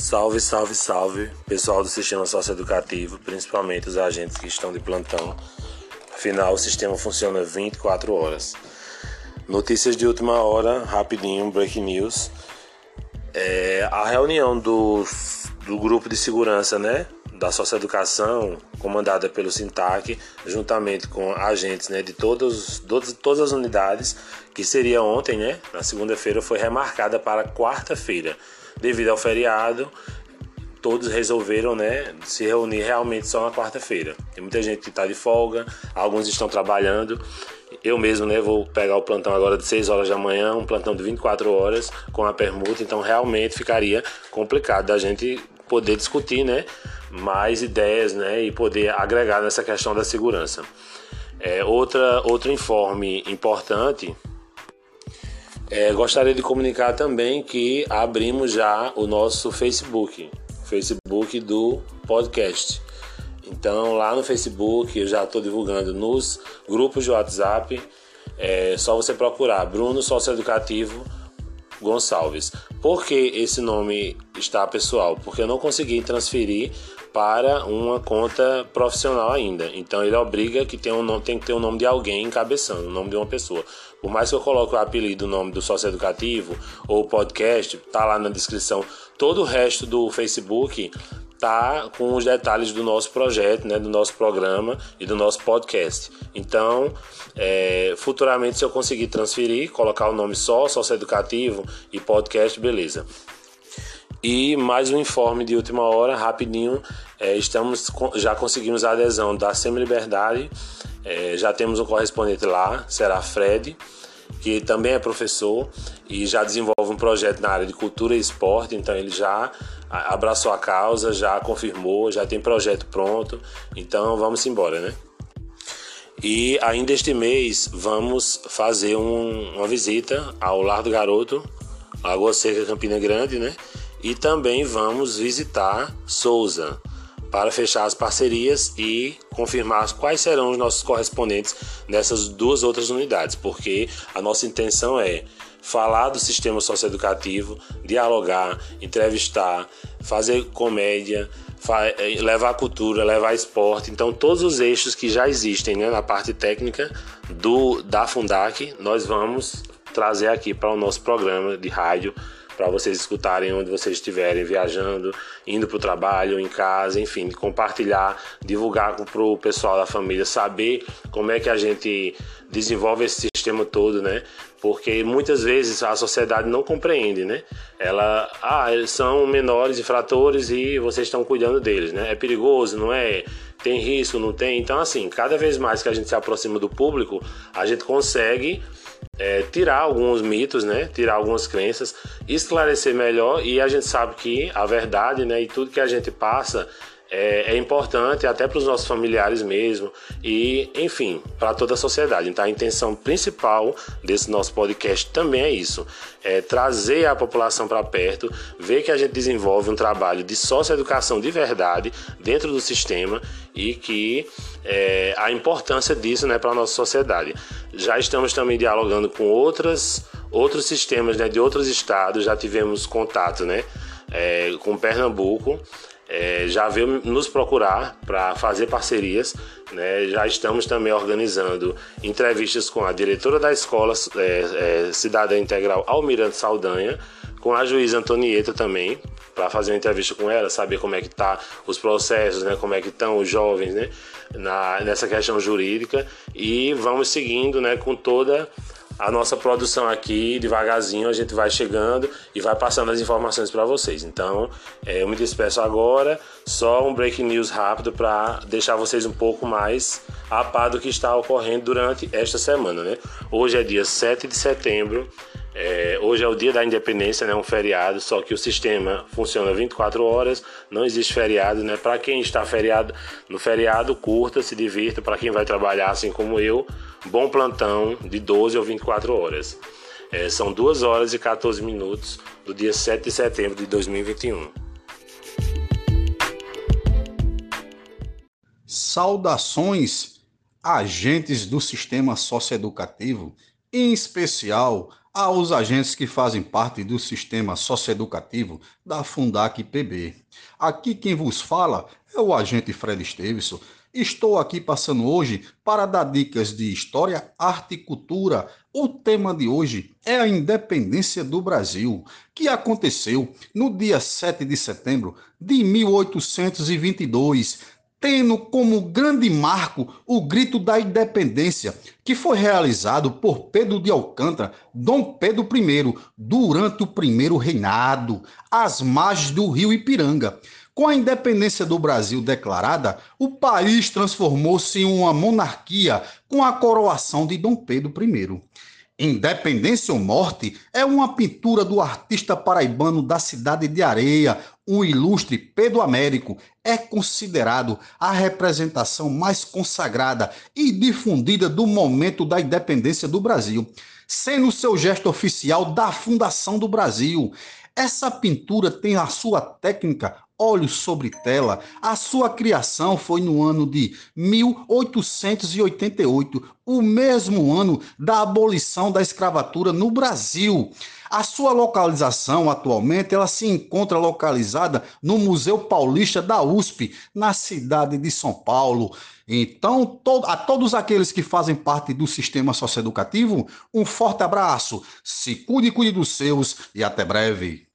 Salve, salve, salve, pessoal do sistema socioeducativo, principalmente os agentes que estão de plantão. Afinal, o sistema funciona 24 horas. Notícias de última hora, rapidinho, breaking news. É, a reunião do, do grupo de segurança, né, da socioeducação, comandada pelo SINTAC, juntamente com agentes né, de todos, todas, todas as unidades, que seria ontem, né, na segunda-feira, foi remarcada para quarta-feira. Devido ao feriado, todos resolveram né, se reunir realmente só na quarta-feira. Tem muita gente que está de folga, alguns estão trabalhando. Eu mesmo né, vou pegar o plantão agora de 6 horas da manhã, um plantão de 24 horas com a permuta, então realmente ficaria complicado da gente poder discutir né, mais ideias né, e poder agregar nessa questão da segurança. É, outra, outro informe importante é, gostaria de comunicar também que abrimos já o nosso Facebook, Facebook do podcast. Então lá no Facebook eu já estou divulgando nos grupos de WhatsApp. É só você procurar Bruno Socioeducativo Gonçalves. Por que esse nome está pessoal? Porque eu não consegui transferir para uma conta profissional ainda. Então ele obriga que tenha um nome, tem que ter o um nome de alguém encabeçando, o nome de uma pessoa. Por mais que eu coloque o apelido, o nome do sócio educativo ou podcast, tá lá na descrição. Todo o resto do Facebook tá com os detalhes do nosso projeto, né, do nosso programa e do nosso podcast. Então, é, futuramente, se eu conseguir transferir, colocar o nome só, sócio educativo e podcast, beleza. E mais um informe de última hora, rapidinho. É, estamos já conseguimos a adesão da Semi Liberdade. É, já temos um correspondente lá, será Fred, que também é professor e já desenvolve um projeto na área de cultura e esporte. Então ele já abraçou a causa, já confirmou, já tem projeto pronto. Então vamos embora, né? E ainda este mês vamos fazer um, uma visita ao Lar do Garoto, Lagoa Seca, Campina Grande, né? E também vamos visitar Souza para fechar as parcerias e confirmar quais serão os nossos correspondentes nessas duas outras unidades, porque a nossa intenção é falar do sistema socioeducativo, dialogar, entrevistar, fazer comédia, eh, levar cultura, levar esporte. Então, todos os eixos que já existem né, na parte técnica do da Fundac, nós vamos trazer aqui para o nosso programa de rádio para vocês escutarem onde vocês estiverem viajando, indo para o trabalho, em casa, enfim, compartilhar, divulgar para o pessoal da família, saber como é que a gente desenvolve esse sistema todo, né? Porque muitas vezes a sociedade não compreende, né? Ela, ah, eles são menores infratores e vocês estão cuidando deles, né? É perigoso, não é? Tem risco, não tem? Então, assim, cada vez mais que a gente se aproxima do público, a gente consegue é, tirar alguns mitos, né? Tirar algumas crenças, esclarecer melhor e a gente sabe que a verdade, né? E tudo que a gente passa é, é importante até para os nossos familiares mesmo e, enfim, para toda a sociedade. Então, a intenção principal desse nosso podcast também é isso: é trazer a população para perto, ver que a gente desenvolve um trabalho de socioeducação de verdade dentro do sistema e que é, a importância disso né, para a nossa sociedade. Já estamos também dialogando com outras, outros sistemas né, de outros estados, já tivemos contato né, é, com Pernambuco é, já veio nos procurar para fazer parcerias. Né? Já estamos também organizando entrevistas com a diretora da escola é, é, Cidadã Integral Almirante Saldanha, com a juíza Antonieta também, para fazer uma entrevista com ela, saber como é que tá os processos, né? como é que estão os jovens né? Na, nessa questão jurídica e vamos seguindo né? com toda a nossa produção aqui, devagarzinho, a gente vai chegando e vai passando as informações para vocês. Então, é, eu me despeço agora, só um breaking news rápido para deixar vocês um pouco mais a par do que está ocorrendo durante esta semana, né? Hoje é dia 7 de setembro, é, hoje é o dia da independência, né? Um feriado, só que o sistema funciona 24 horas, não existe feriado, né? Para quem está feriado, no feriado, curta, se divirta. Para quem vai trabalhar, assim como eu, bom plantão de 12 ou 24 horas. É, são 2 horas e 14 minutos do dia 7 de setembro de 2021. Saudações, agentes do sistema socioeducativo, em especial aos agentes que fazem parte do sistema socioeducativo da Fundac PB. Aqui quem vos fala é o agente Fred Stevenson. Estou aqui passando hoje para dar dicas de história, arte e cultura. O tema de hoje é a independência do Brasil, que aconteceu no dia 7 de setembro de 1822, tendo como grande marco o Grito da Independência, que foi realizado por Pedro de Alcântara, Dom Pedro I, durante o primeiro reinado, às margens do rio Ipiranga. Com a independência do Brasil declarada, o país transformou-se em uma monarquia com a coroação de Dom Pedro I. Independência ou Morte é uma pintura do artista paraibano da cidade de Areia, o ilustre Pedro Américo. É considerado a representação mais consagrada e difundida do momento da independência do Brasil, sendo seu gesto oficial da fundação do Brasil. Essa pintura tem a sua técnica óleo sobre tela. A sua criação foi no ano de 1888, o mesmo ano da abolição da escravatura no Brasil. A sua localização atualmente ela se encontra localizada no Museu Paulista da USP, na cidade de São Paulo. Então, a todos aqueles que fazem parte do sistema socioeducativo, um forte abraço, se cuide, cuide dos seus e até breve.